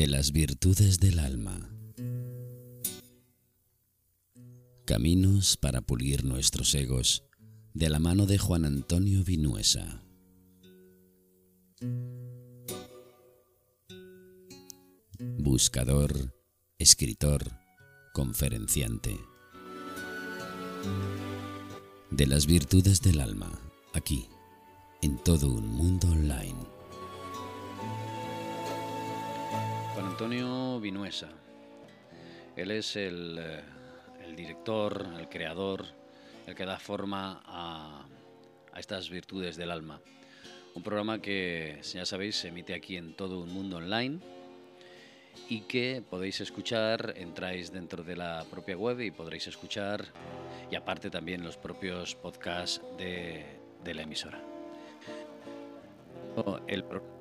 de las virtudes del alma. Caminos para pulir nuestros egos de la mano de Juan Antonio Vinuesa. Buscador, escritor, conferenciante. De las virtudes del alma, aquí, en todo un mundo online. Antonio Vinuesa. Él es el, eh, el director, el creador, el que da forma a, estas virtudes del alma. Un programa que, ya sabéis, se emite aquí en todo un mundo online y que podéis escuchar, entráis dentro de la propia web y podréis escuchar, y aparte también los propios podcasts de, de la emisora. El pro- programa,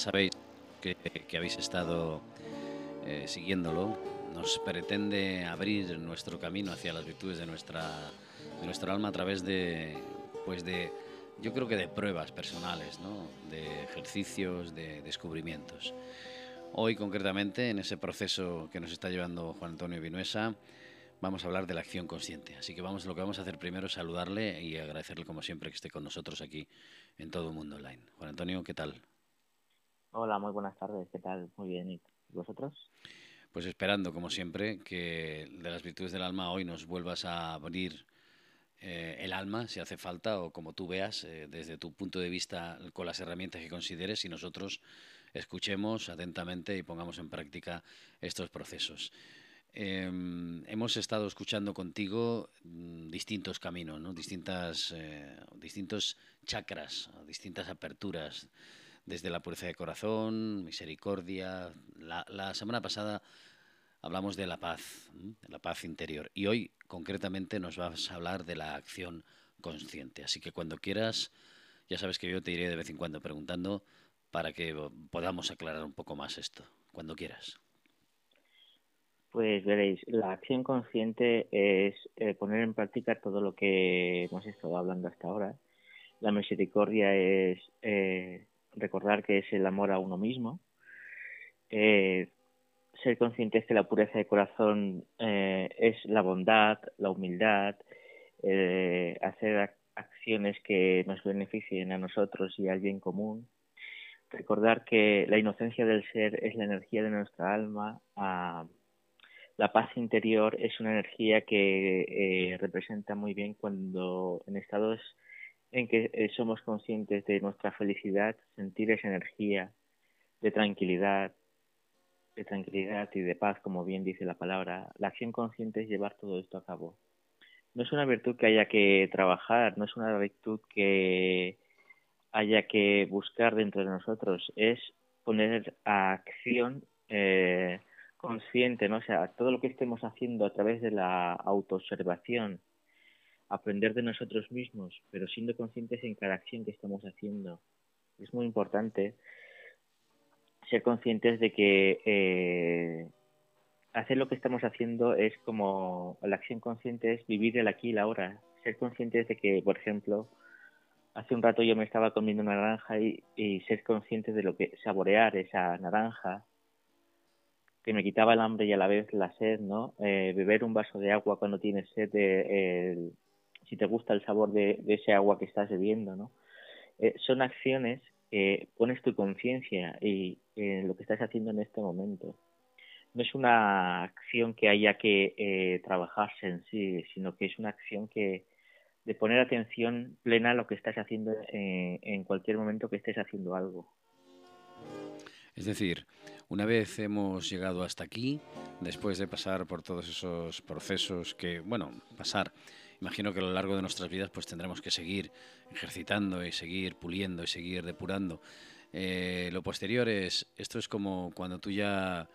sabéis que, que habéis estado eh, siguiéndolo, nos pretende abrir nuestro camino hacia las virtudes de nuestra, de nuestra alma a través de, pues de, yo creo que de pruebas personales, ¿no? de ejercicios, de descubrimientos. Hoy concretamente, en ese proceso que nos está llevando Juan Antonio Vinuesa, vamos a hablar de la acción consciente. Así que vamos, lo que vamos a hacer primero es saludarle y agradecerle como siempre que esté con nosotros aquí en todo el mundo online. Juan Antonio, ¿qué tal? Hola, muy buenas tardes. ¿Qué tal? Muy bien. ¿Y vosotros? Pues esperando, como siempre, que de las virtudes del alma hoy nos vuelvas a abrir eh, el alma, si hace falta, o como tú veas, eh, desde tu punto de vista, con las herramientas que consideres, y nosotros escuchemos atentamente y pongamos en práctica estos procesos. Eh, hemos estado escuchando contigo mm, distintos caminos, ¿no? distintas, eh, distintos chakras, distintas aperturas, desde la pureza de corazón, misericordia. La, semana pasada hablamos de la paz, de la paz interior. Y hoy, concretamente, nos vas a hablar de la acción consciente. Así que cuando quieras, ya sabes que yo te iré de vez en cuando preguntando para que podamos aclarar un poco más esto. Cuando quieras. Pues veréis, la acción consciente es eh, poner en práctica todo lo que hemos estado hablando hasta ahora. La misericordia es eh, recordar que es el amor a uno mismo. Eh, ser conscientes que la pureza de corazón eh, es la bondad, la humildad, eh, hacer ac acciones que nos beneficien a nosotros y al bien común. Recordar que la inocencia del ser es la energía de nuestra alma. La paz interior es una energía que eh, representa muy bien cuando en estados en que eh, somos conscientes de nuestra felicidad, sentir esa energía de tranquilidad, de tranquilidad y de paz, como bien dice la palabra. La acción consciente es llevar todo esto a cabo. No es una virtud que haya que trabajar, no es una virtud que haya que buscar dentro de nosotros, es poner a acción eh, consciente, ¿no? O sea, todo lo que estemos haciendo a través de la autoobservación, aprender de nosotros mismos, pero siendo conscientes en cada acción que estamos haciendo. Es muy importante ser conscientes de que eh, hacer lo que estamos haciendo es como la acción consciente es vivir el aquí y la ahora. Ser conscientes de que, por ejemplo, hace un rato yo me estaba comiendo una naranja y, ser consciente de lo que saborear esa naranja que me quitaba el hambre y a la vez la sed, ¿no? Eh, beber un vaso de agua cuando tienes sed, eh, si te gusta el sabor de, ese agua que estás bebiendo, ¿no? Eh, son acciones que pones tu conciencia y en lo que estás haciendo en este momento. No es una acción que haya que eh, trabajarse en sí, sino que es una acción que de poner atención plena a lo que estás haciendo en, en cualquier momento que estés haciendo algo. Es decir, una vez hemos llegado hasta aquí, después de pasar por todos esos procesos que, bueno, pasar, imagino que a lo largo de nuestras vidas pues tendremos que seguir ejercitando y seguir puliendo y seguir depurando. Eh, lo posterior es, esto es como cuando tú ya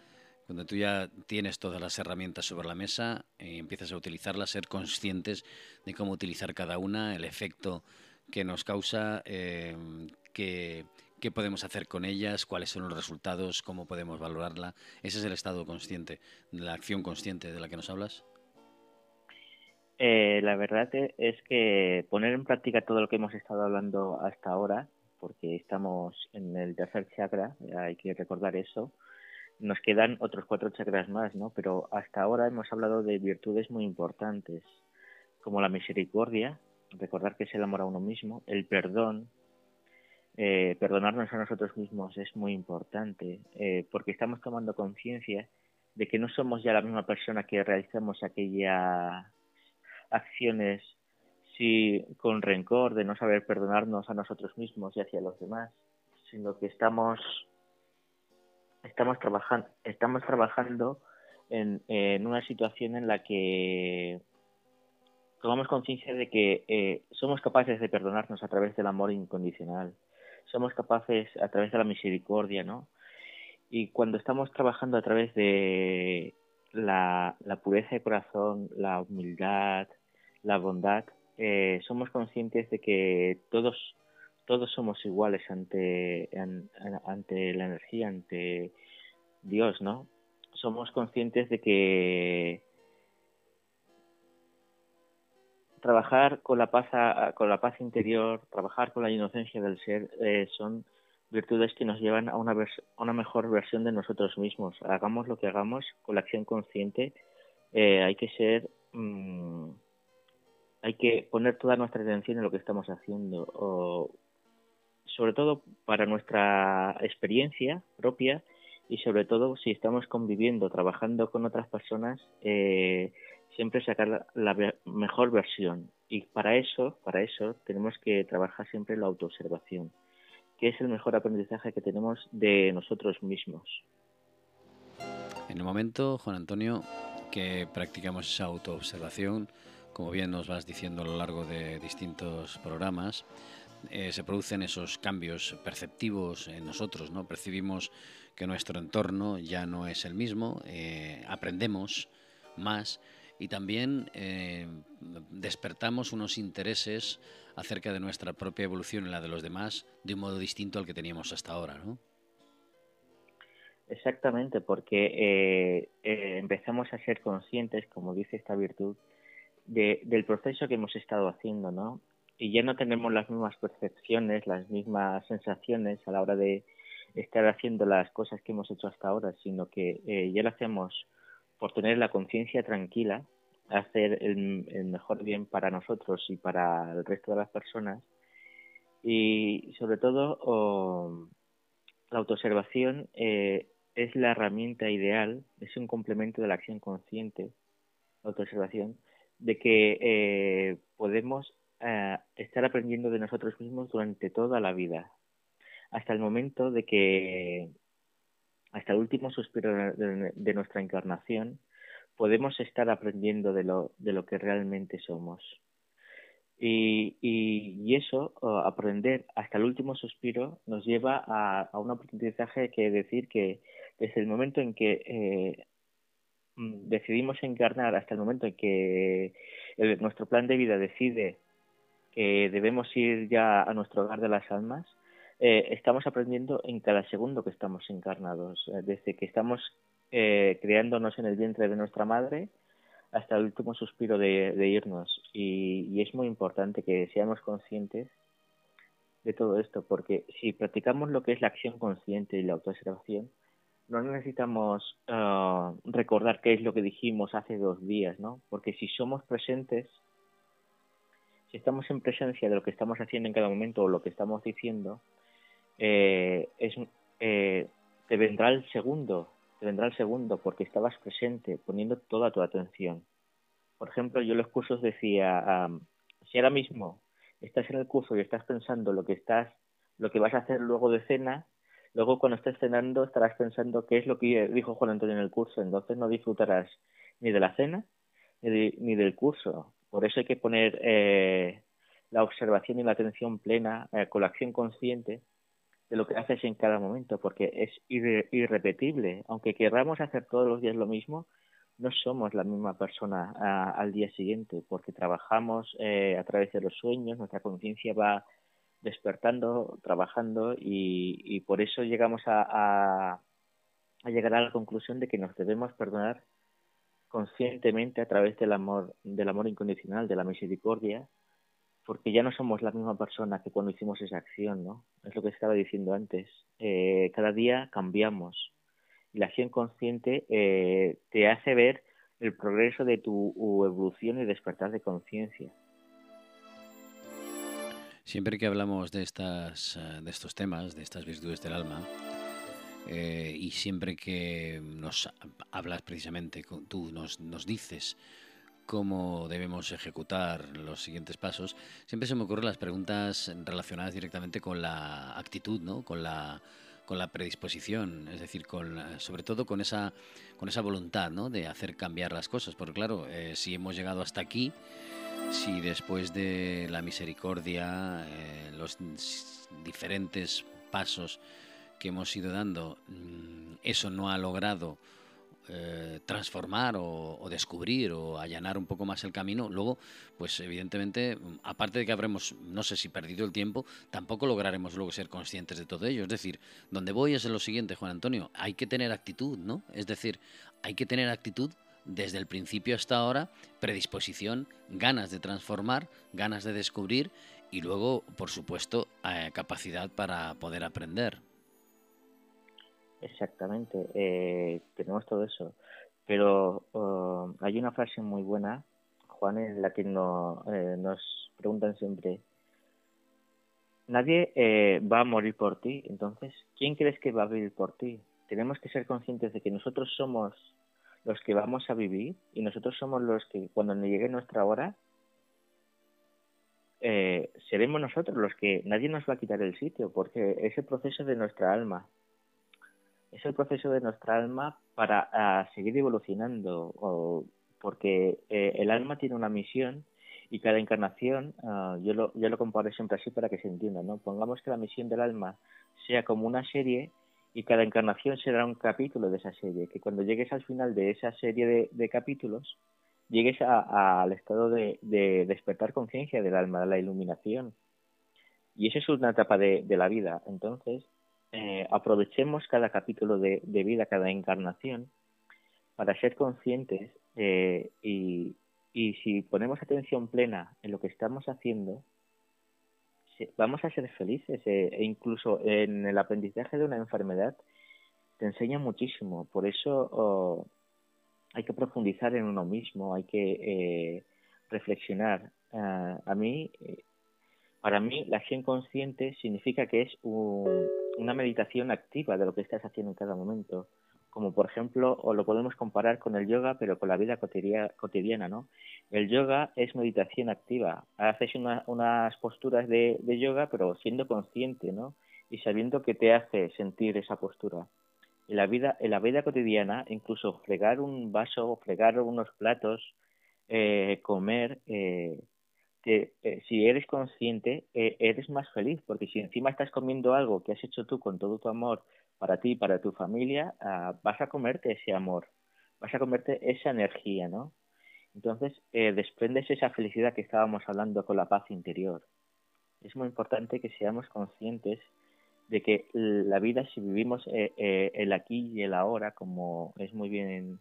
cuando tú ya tienes todas las herramientas sobre la mesa y empiezas a utilizarlas, ser conscientes de cómo utilizar cada una, el efecto que nos causa, eh, qué podemos hacer con ellas, cuáles son los resultados, cómo podemos valorarla. Ese es el estado consciente, la acción consciente de la que nos hablas. Eh, la verdad es que poner en práctica todo lo que hemos estado hablando hasta ahora, porque estamos en el tercer chakra, hay que recordar eso. Nos quedan otros cuatro chakras más, ¿no? Pero hasta ahora hemos hablado de virtudes muy importantes, como la misericordia, recordar que es el amor a uno mismo, el perdón, eh, perdonarnos a nosotros mismos es muy importante, eh, porque estamos tomando conciencia de que no somos ya la misma persona que realizamos aquellas acciones si con rencor de no saber perdonarnos a nosotros mismos y hacia los demás, sino que estamos estamos trabajando estamos trabajando en, una situación en la que tomamos conciencia de que eh, somos capaces de perdonarnos a través del amor incondicional, somos capaces a través de la misericordia, ¿no? Y cuando estamos trabajando a través de la, pureza de corazón, la humildad, la bondad, eh, somos conscientes de que todos todos somos iguales ante ante la energía, ante Dios, ¿no? Somos conscientes de que trabajar con la paz con la paz interior, trabajar con la inocencia del ser eh, son virtudes que nos llevan a una, una mejor versión de nosotros mismos. Hagamos lo que hagamos con la acción consciente, eh, hay que ser, mm, hay que poner toda nuestra atención en lo que estamos haciendo, sobre todo para nuestra experiencia propia y sobre todo si estamos conviviendo, trabajando con otras personas, eh, siempre sacar la, mejor versión. Y para eso, para eso tenemos que trabajar siempre la autoobservación, que es el mejor aprendizaje que tenemos de nosotros mismos. En el momento, Juan Antonio, que practicamos esa autoobservación, como bien nos vas diciendo a lo largo de distintos programas, eh, se producen esos cambios perceptivos en nosotros, ¿no? Percibimos que nuestro entorno ya no es el mismo, eh, aprendemos más y también eh, despertamos unos intereses acerca de nuestra propia evolución y la de los demás de un modo distinto al que teníamos hasta ahora, ¿no? Exactamente, porque empezamos a ser conscientes, como dice esta virtud, del proceso que hemos estado haciendo, ¿no? Y ya no tenemos las mismas percepciones, las mismas sensaciones a la hora de estar haciendo las cosas que hemos hecho hasta ahora, sino que ya lo hacemos por tener la conciencia tranquila, hacer el, mejor bien para nosotros y para el resto de las personas. Y sobre todo, la autoobservación eh, es la herramienta ideal, es un complemento de la acción consciente, la autoobservación, de que eh, podemos eh, estar aprendiendo de nosotros mismos durante toda la vida, hasta el momento de que hasta el último suspiro de, nuestra encarnación, podemos estar aprendiendo de lo, de lo que realmente somos. Y, y, eso, aprender hasta el último suspiro, nos lleva a, un aprendizaje que decir que desde el momento en que eh, decidimos encarnar hasta el momento en que nuestro plan de vida decide que debemos ir ya a nuestro hogar de las almas, eh, estamos aprendiendo en cada segundo que estamos encarnados, eh, desde que estamos eh, creándonos en el vientre de nuestra madre hasta el último suspiro de, irnos. Y, es muy importante que seamos conscientes de todo esto, porque si practicamos lo que es la acción consciente y la autoobservación, no necesitamos ah, recordar qué es lo que dijimos hace dos días, ¿no? Porque si somos presentes, si estamos en presencia de lo que estamos haciendo en cada momento o lo que estamos diciendo, eh, eh, te vendrá el segundo, te vendrá el segundo porque estabas presente, poniendo toda tu atención. Por ejemplo, yo en los cursos decía, si ahora mismo estás en el curso y estás pensando lo que estás, lo que vas a hacer luego de cena, luego cuando estés cenando estarás pensando qué es lo que dijo Juan Antonio en el curso, entonces no disfrutarás ni de la cena ni, del curso. Por eso hay que poner eh, la observación y la atención plena eh, con la acción consciente de lo que haces en cada momento, porque es irrepetible. Aunque querramos hacer todos los días lo mismo, no somos la misma persona al día siguiente, porque trabajamos eh, a través de los sueños, nuestra conciencia va despertando, trabajando y, y por eso llegamos a, llegar a la conclusión de que nos debemos perdonar conscientemente a través del amor, del amor incondicional, de la misericordia, porque ya no somos la misma persona que cuando hicimos esa acción, ¿no? Es lo que estaba diciendo antes. Eh, cada día cambiamos. La acción consciente eh, te hace ver el progreso de tu evolución y despertar de conciencia. Siempre que hablamos de, estas, eh, de estos temas, de estas virtudes del alma, y siempre que nos hablas precisamente, tú nos, nos dices cómo debemos ejecutar los siguientes pasos, siempre se me ocurren las preguntas relacionadas directamente con la actitud, ¿no? con, la, con la predisposición, es decir, con, sobre todo con esa, con esa voluntad ¿no? de hacer cambiar las cosas. Porque claro, eh, si hemos llegado hasta aquí, si después de la misericordia, eh, los diferentes pasos que hemos ido dando, mm, eso no ha logrado eh, transformar o, descubrir o allanar un poco más el camino, luego, pues evidentemente, aparte de que habremos, no sé si perdido el tiempo, tampoco lograremos luego ser conscientes de todo ello. Es decir, donde voy es en lo siguiente, Juan Antonio, hay que tener actitud, ¿no? Es decir, hay que tener actitud desde el principio hasta ahora, predisposición, ganas de transformar, ganas de descubrir y luego, por supuesto, eh, capacidad para poder aprender. Exactamente, eh, tenemos todo eso. Pero oh, hay una frase muy buena, Juan, en la que no, eh, nos preguntan siempre, nadie eh, va a morir por ti, entonces, ¿quién crees que va a vivir por ti? Tenemos que ser conscientes de que nosotros somos los que vamos a vivir y nosotros somos los que cuando nos llegue nuestra hora, seremos nosotros los que nadie nos va a quitar el sitio, porque es el proceso de nuestra alma es el proceso de nuestra alma para seguir evolucionando, o, porque eh, el alma tiene una misión y cada encarnación, uh, yo, lo, yo lo comparo siempre así para que se entienda, ¿no? Pongamos que la misión del alma sea como una serie y cada encarnación será un capítulo de esa serie, que cuando llegues al final de esa serie de, capítulos, llegues al estado de, de despertar conciencia del alma, de la iluminación. Y esa es una etapa de, de la vida. Entonces, eh, aprovechemos cada capítulo de, vida, cada encarnación, para ser conscientes eh, y, y, si ponemos atención plena en lo que estamos haciendo, vamos a ser felices. Eh, e incluso en el aprendizaje de una enfermedad te enseña muchísimo. Por eso hay que profundizar en uno mismo, hay que reflexionar. Ah, a mí para mí, la acción consciente significa que es una meditación activa de lo que estás haciendo en cada momento. Como por ejemplo, o lo podemos comparar con el yoga, pero con la vida cotidiana, ¿no? El yoga es meditación activa. Haces unas posturas de, yoga, pero siendo consciente, ¿no? Y sabiendo que te hace sentir esa postura. En la vida, en la vida cotidiana, incluso fregar un vaso, fregar unos platos, eh, comer, eh, que eh, si eres consciente, eres más feliz, porque si encima estás comiendo algo que has hecho tú con todo tu amor para ti para tu familia, ah, vas a comerte ese amor, vas a comerte esa energía, ¿no? Entonces, eh, desprendes esa felicidad que estábamos hablando con la paz interior. Es muy importante que seamos conscientes de que la vida, si vivimos el aquí y el ahora, como es muy bien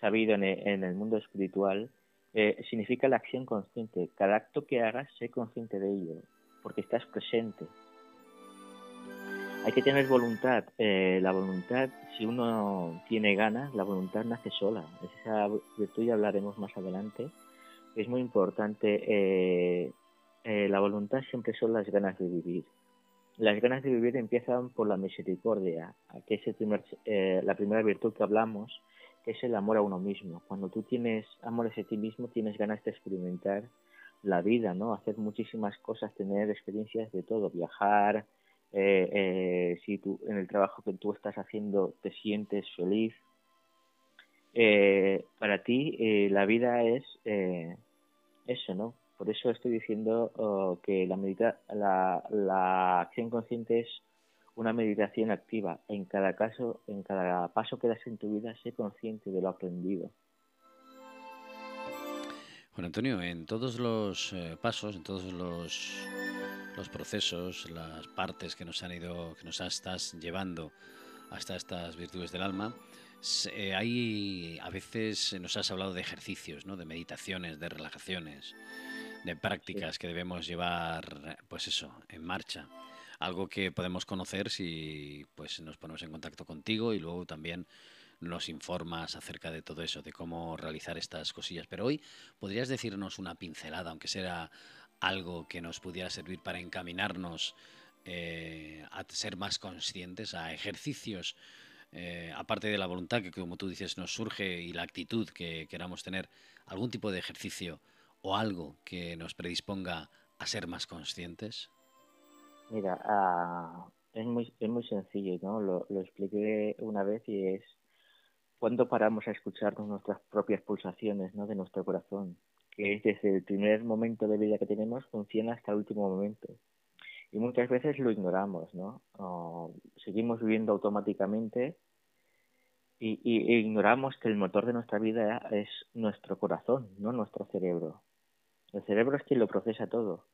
sabido en el mundo espiritual, eh, significa la acción consciente. Cada acto que hagas, sé consciente de ello, porque estás presente. Hay que tener voluntad. Eh, la voluntad, si uno tiene ganas, la voluntad nace sola. Esa virtud ya hablaremos más adelante. Es muy importante. Eh, la voluntad siempre son las ganas de vivir. Las ganas de vivir empiezan por la misericordia, que es el primer, la primera virtud que hablamos, es el amor a uno mismo. Cuando tú tienes amor hacia ti mismo, tienes ganas de experimentar la vida, ¿no? Hacer muchísimas cosas, tener experiencias de todo, viajar, eh, eh, si tú en el trabajo que tú estás haciendo te sientes feliz. Eh, para ti la vida es eso, ¿no? Por eso estoy diciendo oh, que la, medita la, la acción consciente es una meditación activa. En cada caso, en cada paso que das en tu vida, sé consciente de lo aprendido. Juan Antonio, en todos los pasos, en todos los, los, procesos, las partes que nos han ido, que nos estás llevando hasta estas virtudes del alma, eh, hay a veces nos has hablado de ejercicios, ¿no? de meditaciones, de relajaciones de prácticas que debemos llevar, pues eso, en marcha. Algo que podemos conocer si pues nos ponemos en contacto contigo y luego también nos informas acerca de todo eso, de cómo realizar estas cosillas. Pero hoy podrías decirnos una pincelada, aunque sea algo que nos pudiera servir para encaminarnos eh, a ser más conscientes, a ejercicios, eh, aparte de la voluntad que, como tú dices, nos surge y la actitud que queramos tener, algún tipo de ejercicio o algo que nos predisponga a ser más conscientes? Mira, ah, es, muy, es muy sencillo, ¿no? Lo, expliqué una vez y es cuando paramos a escucharnos nuestras propias pulsaciones, ¿no? De nuestro corazón, que es desde el primer momento de vida que tenemos funciona hasta el último momento. Y muchas veces lo ignoramos, ¿no? seguimos viviendo automáticamente y, y, e ignoramos que el motor de nuestra vida es nuestro corazón, no nuestro cerebro. El cerebro es quien lo procesa todo.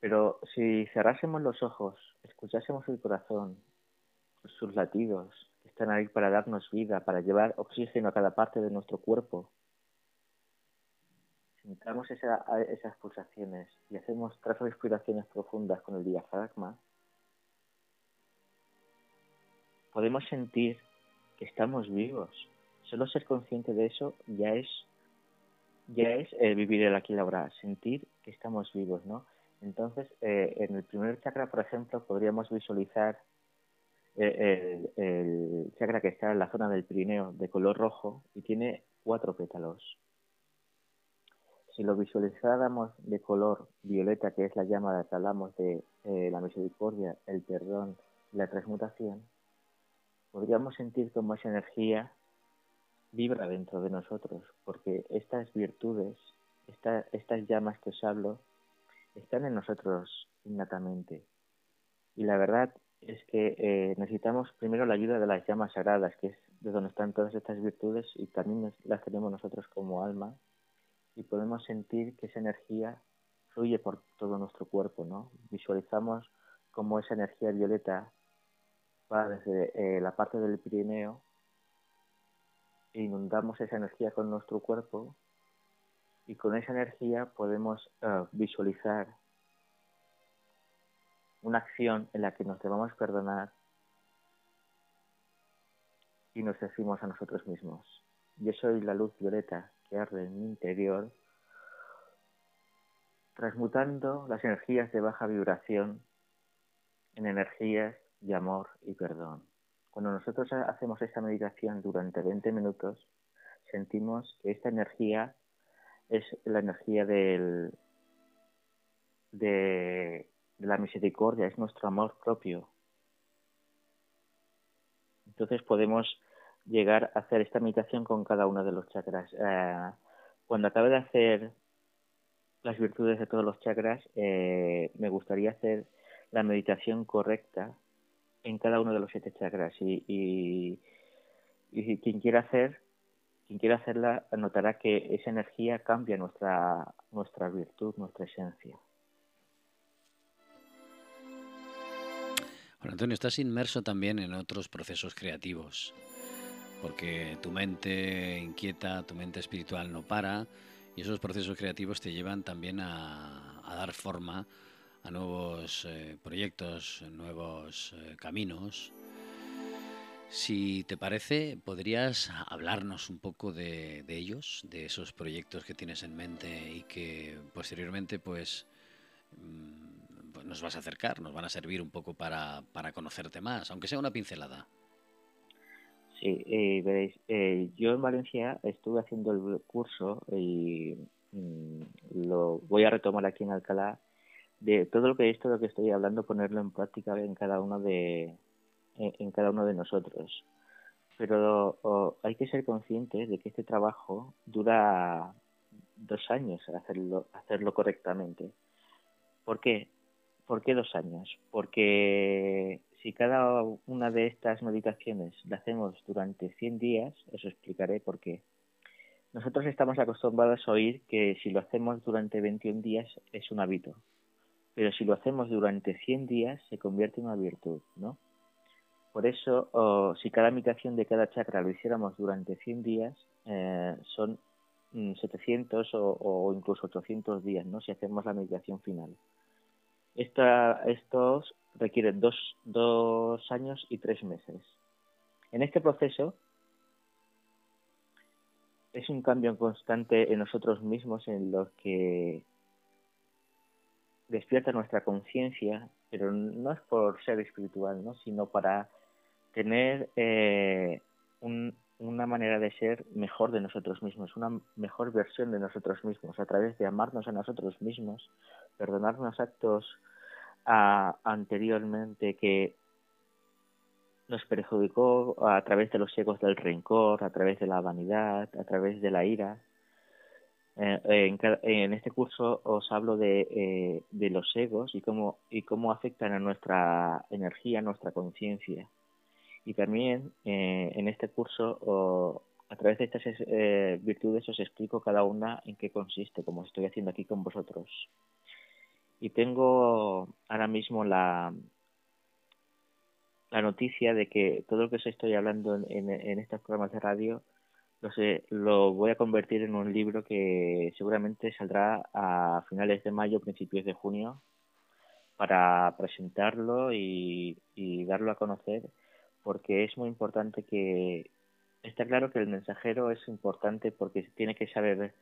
Pero si cerrásemos los ojos, escuchásemos el corazón, sus latidos, que están ahí para darnos vida, para llevar oxígeno a cada parte de nuestro cuerpo, sentamos esa, esas pulsaciones y hacemos tres respiraciones profundas con el diafragma, podemos sentir que estamos vivos. Solo ser consciente de eso ya es ya es eh, vivir el aquí y ahora, sentir que estamos vivos, ¿no? Entonces, eh, en el primer chakra, por ejemplo, podríamos visualizar eh, el, el, chakra que está en la zona del Pirineo de color rojo y tiene cuatro pétalos. Si lo visualizáramos de color violeta, que es la llama que hablamos de la misericordia, el perdón, la transmutación, podríamos sentir como esa energía vibra dentro de nosotros, porque estas virtudes, estas llamas que os hablo, están en nosotros innatamente. Y la verdad es que eh, necesitamos primero la ayuda de las llamas sagradas, que es de donde están todas estas virtudes y también las tenemos nosotros como alma y podemos sentir que esa energía fluye por todo nuestro cuerpo, ¿no? Visualizamos como esa energía violeta va desde eh, la parte del Pirineo inundamos esa energía con nuestro cuerpo y con esa energía podemos uh, visualizar una acción en la que nos debamos perdonar y nos decimos a nosotros mismos, yo soy la luz violeta interior, transmutando las energías de baja vibración en energías de amor y perdón. Cuando nosotros hacemos esta meditación durante 20 minutos, sentimos que esta energía es la energía del, de, la misericordia, es nuestro amor propio. Entonces podemos llegar a hacer esta meditación con cada uno de los chakras. Eh, cuando acabe de hacer las virtudes de todos los chakras, eh, me gustaría hacer la meditación correcta en cada uno de los siete chakras. Y, y, quien quiera hacer quien quiera hacerla notará que esa energía cambia nuestra nuestra virtud nuestra esencia. Bueno, Antonio, estás inmerso también en otros procesos creativos, porque tu mente inquieta, tu mente espiritual no para, y esos procesos creativos te llevan también a, a dar forma a nuevos eh, proyectos, nuevos eh, caminos. Si te parece, ¿podrías hablarnos un poco de, ellos, de esos proyectos que tienes en mente y que posteriormente pues, mm, pues nos vas a acercar, nos van a servir un poco para, para conocerte más, aunque sea una pincelada? Eh, veréis, eh, yo en Valencia estuve haciendo el curso y mm, lo voy a retomar aquí en Alcalá de todo lo que esto lo que estoy hablando ponerlo en práctica en cada uno de en, cada uno de nosotros pero hay que ser conscientes de que este trabajo dura dos años hacerlo hacerlo correctamente ¿por qué? ¿por qué dos años? porque si cada una de estas meditaciones la hacemos durante 100 días os explicaré por qué nosotros estamos acostumbrados a oír que si lo hacemos durante 21 días es un hábito pero si lo hacemos durante 100 días se convierte en una virtud, ¿no? Por eso, si cada meditación de cada chakra lo hiciéramos durante 100 días, eh, son 700 mm, o, incluso 800 días, ¿no? Si hacemos la meditación final. Esta, estos requieren dos, dos años y tres meses. En este proceso es un cambio constante en nosotros mismos en lo que despierta nuestra conciencia, pero no es por ser espiritual, ¿no? sino para tener eh, una manera de ser mejor de nosotros mismos, una mejor versión de nosotros mismos, a través de amarnos a nosotros mismos, perdonarnos actos anteriormente que nos perjudicó a través de los egos del rencor, a través de la vanidad, a través de la ira. Eh, en, en, este curso os hablo de, eh, de los egos y cómo, y cómo afectan a nuestra energía, a nuestra conciencia. Y también eh, en este curso, a través de estas virtudes, os explico cada una en qué consiste, como estoy haciendo aquí con vosotros. Y tengo ahora mismo la, la noticia de que todo lo que os estoy hablando en, en, estos programas de radio lo, lo voy a convertir en un libro que seguramente saldrá a finales de mayo, principios de junio, para presentarlo y, y darlo a conocer, porque es muy importante que está claro que el mensajero es importante porque tiene que saber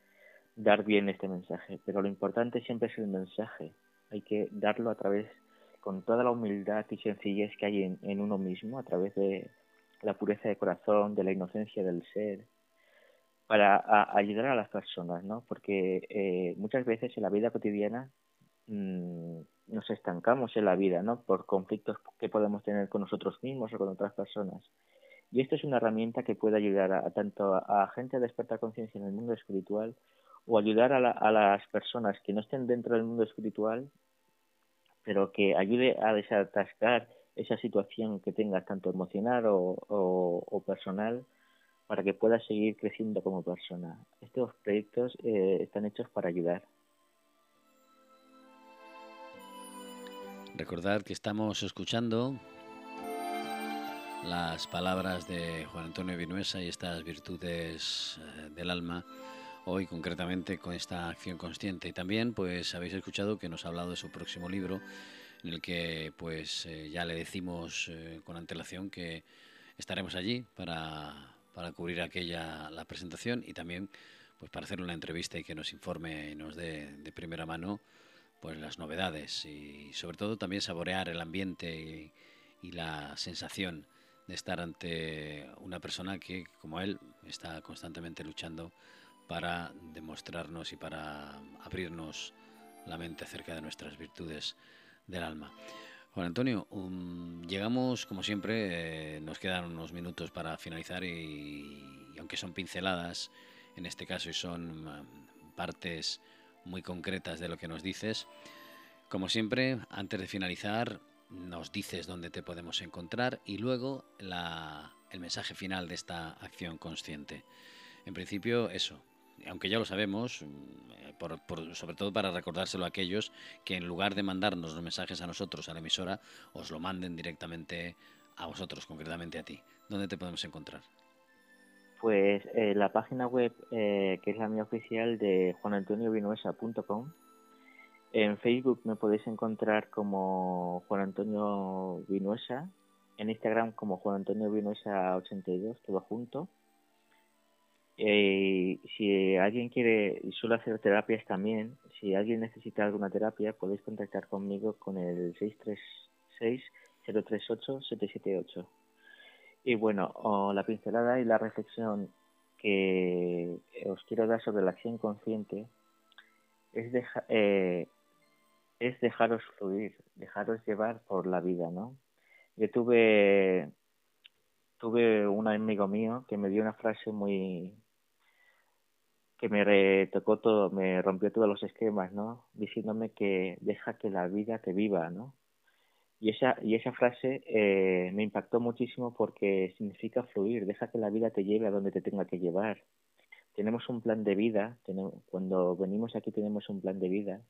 dar bien este mensaje, pero lo importante siempre es el mensaje hay que darlo a través, con toda la humildad y sencillez que hay en, uno mismo, a través de la pureza de corazón, de la inocencia del ser, para ayudar a las personas, ¿no? Porque eh, muchas veces en la vida cotidiana mm, nos estancamos en la vida, ¿no? Por conflictos que podemos tener con nosotros mismos o con otras personas. Y esto es una herramienta que puede ayudar a, tanto a, a gente a despertar conciencia en el mundo espiritual o ayudar a, las personas que no estén dentro del mundo espiritual, pero que ayude a desatascar esa situación que tengas tanto emocional o, personal para que puedas seguir creciendo como persona. Estos proyectos eh, están hechos para ayudar. Recordar que estamos escuchando las palabras de Juan Antonio Vinuesa y estas virtudes eh, del alma hoy concretamente con esta acción consciente. Y también pues habéis escuchado que nos ha hablado de su próximo libro en el que pues eh, ya le decimos eh, con antelación que estaremos allí para, para cubrir aquella la presentación y también pues para hacer una entrevista y que nos informe y nos dé de primera mano pues las novedades y sobre todo también saborear el ambiente y la sensación de estar ante una persona que como él está constantemente luchando para demostrarnos y para abrirnos la mente acerca de nuestras virtudes del alma. Juan Antonio, um, llegamos, como siempre, eh, nos quedan unos minutos para finalizar y, aunque son pinceladas, en este caso y son um, partes muy concretas de lo que nos dices, como siempre, antes de finalizar, nos dices dónde te podemos encontrar y luego el mensaje final de esta acción consciente. En principio, eso, aunque ya lo sabemos, mm, sobre todo para recordárselo a aquellos que en lugar de mandarnos los mensajes a nosotros, a la emisora, os lo manden directamente a vosotros, concretamente a ti. ¿Dónde te podemos encontrar? Pues eh, la página web, eh, que es la mía oficial de juanantoniovinuesa.com. En Facebook me podéis encontrar como Juan Antonio Vinuesa, en Instagram como Juan Antonio Vinuesa82, todo junto eh, si alguien quiere, suelo hacer terapias también, si alguien necesita alguna terapia, podéis contactar conmigo con el 636-038-778. Y bueno, la pincelada y la reflexión que os quiero dar sobre la acción consciente es, eh, es dejaros fluir, dejaros llevar por la vida, ¿no? Yo tuve tuve un amigo mío que me dio una frase muy que me retocó todo, me rompió todos los esquemas, ¿no? Diciéndome que deja que la vida te viva, ¿no? Y esa, y esa frase eh, me impactó muchísimo porque significa fluir, deja que la vida te lleve a donde te tenga que llevar. Tenemos un plan de vida, cuando venimos aquí tenemos un plan de vida,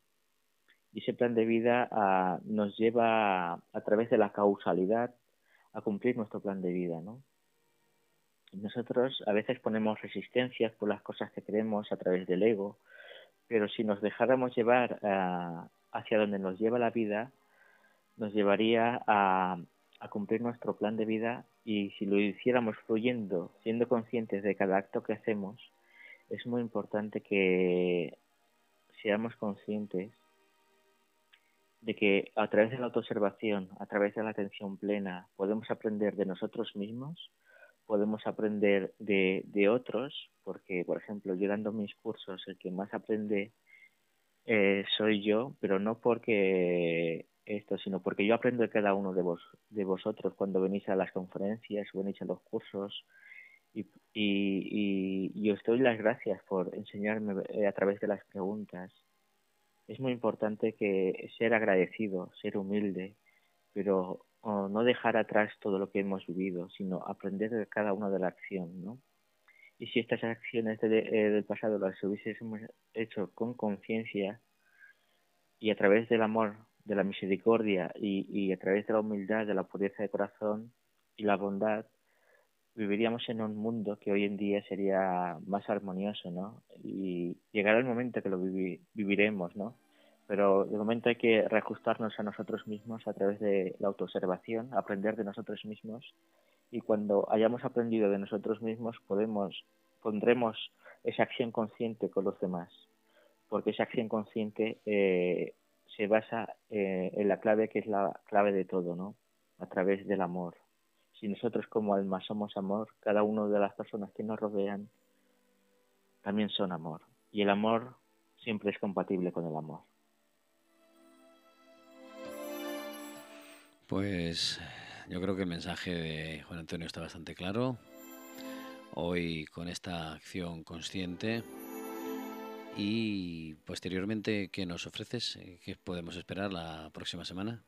y ese plan de vida ah, nos lleva a, a través de la causalidad a cumplir nuestro plan de vida, ¿no? Nosotros a veces ponemos resistencias por las cosas que queremos a través del ego, pero si nos dejáramos llevar ah, hacia donde nos lleva la vida, nos llevaría a, a cumplir nuestro plan de vida y si lo hiciéramos fluyendo, siendo conscientes de cada acto que hacemos, es muy importante que seamos conscientes de que a través de la autoobservación, a través de la atención plena, podemos aprender de nosotros mismos, podemos aprender de, de otros, porque, por ejemplo, yo dando mis cursos, el que más aprende eh, soy yo, pero no porque esto, sino porque yo aprendo de cada uno de, vos, de vosotros cuando venís a las conferencias, venís a los cursos, y, y, y, os doy las gracias por enseñarme eh, a través de las preguntas. Es muy importante que ser agradecido, ser humilde, pero no dejar atrás todo lo que hemos vivido, sino aprender de cada una de la acción, ¿no? Y si estas acciones eh, del pasado las hubiésemos hecho con conciencia y a través del amor, de la misericordia y, y a través de la humildad, de la pureza de corazón y la bondad, viviríamos en un mundo que hoy en día sería más armonioso, ¿no? Y llegará el momento que lo viviremos, ¿no? Pero de momento hay que reajustarnos a nosotros mismos a través de la autoobservación, aprender de nosotros mismos y cuando hayamos aprendido de nosotros mismos podemos pondremos esa acción consciente con los demás, porque esa acción consciente eh, se basa eh, en la clave que es la clave de todo, ¿no? A través del amor si nosotros como alma somos amor, cada una de las personas que nos rodean también son amor. Y el amor siempre es compatible con el amor. Pues yo creo que el mensaje de Juan Antonio está bastante claro. Hoy con esta acción consciente y posteriormente, ¿qué nos ofreces? ¿Qué podemos esperar la próxima semana?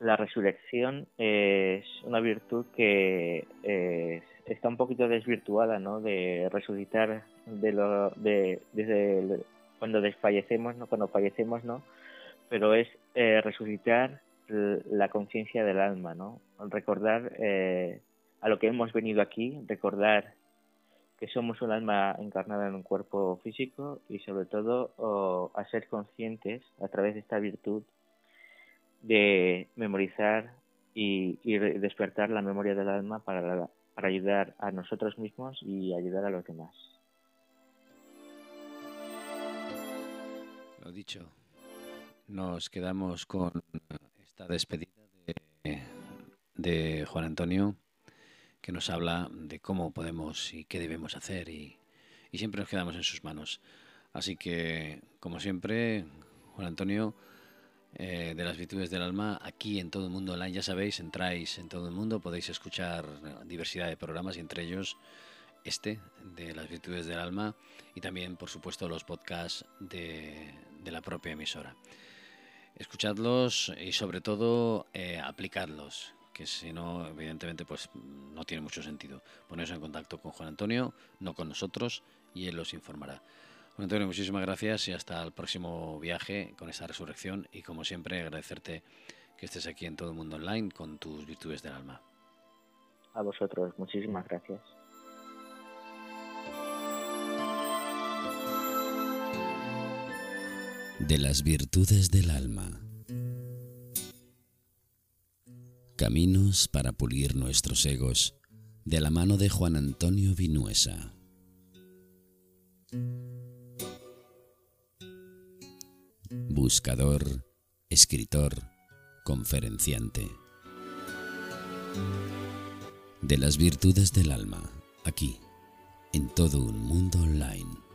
la resurrección es una virtud que eh, está un poquito desvirtuada, ¿no? De resucitar de lo, de, desde cuando desfallecemos, ¿no? Cuando fallecemos, ¿no? Pero es eh, resucitar la conciencia del alma, ¿no? Recordar eh, a lo que hemos venido aquí, recordar que somos un alma encarnada en un cuerpo físico y sobre todo a ser conscientes a través de esta virtud de memorizar y, despertar la memoria del alma para, para ayudar a nosotros mismos y ayudar a los demás. Lo dicho, nos quedamos con despedida de, Juan Antonio, que nos habla de cómo podemos y qué debemos hacer y, y siempre nos quedamos en sus manos. Así que, como siempre, Juan Antonio, eh, de las virtudes del alma aquí en todo el mundo online. Ya sabéis, entráis en todo el mundo, podéis escuchar diversidad de programas y entre ellos este de las virtudes del alma y también, por supuesto, los podcasts de, la propia emisora. Escuchadlos y sobre todo eh, aplicadlos, que si no, evidentemente, pues no tiene mucho sentido. Poneros en contacto con Juan Antonio, no con nosotros, y él os informará. Antonio, muchísimas gracias y hasta el próximo viaje con esta resurrección y como siempre agradecerte que estés aquí en Todo el Mundo Online con tus virtudes del alma. A vosotros, muchísimas gracias. De las virtudes del alma. Caminos para pulir nuestros egos, de la mano de Juan Antonio Vinuesa. buscador, escritor, conferenciante. De las virtudes del alma, aquí, en todo un mundo online.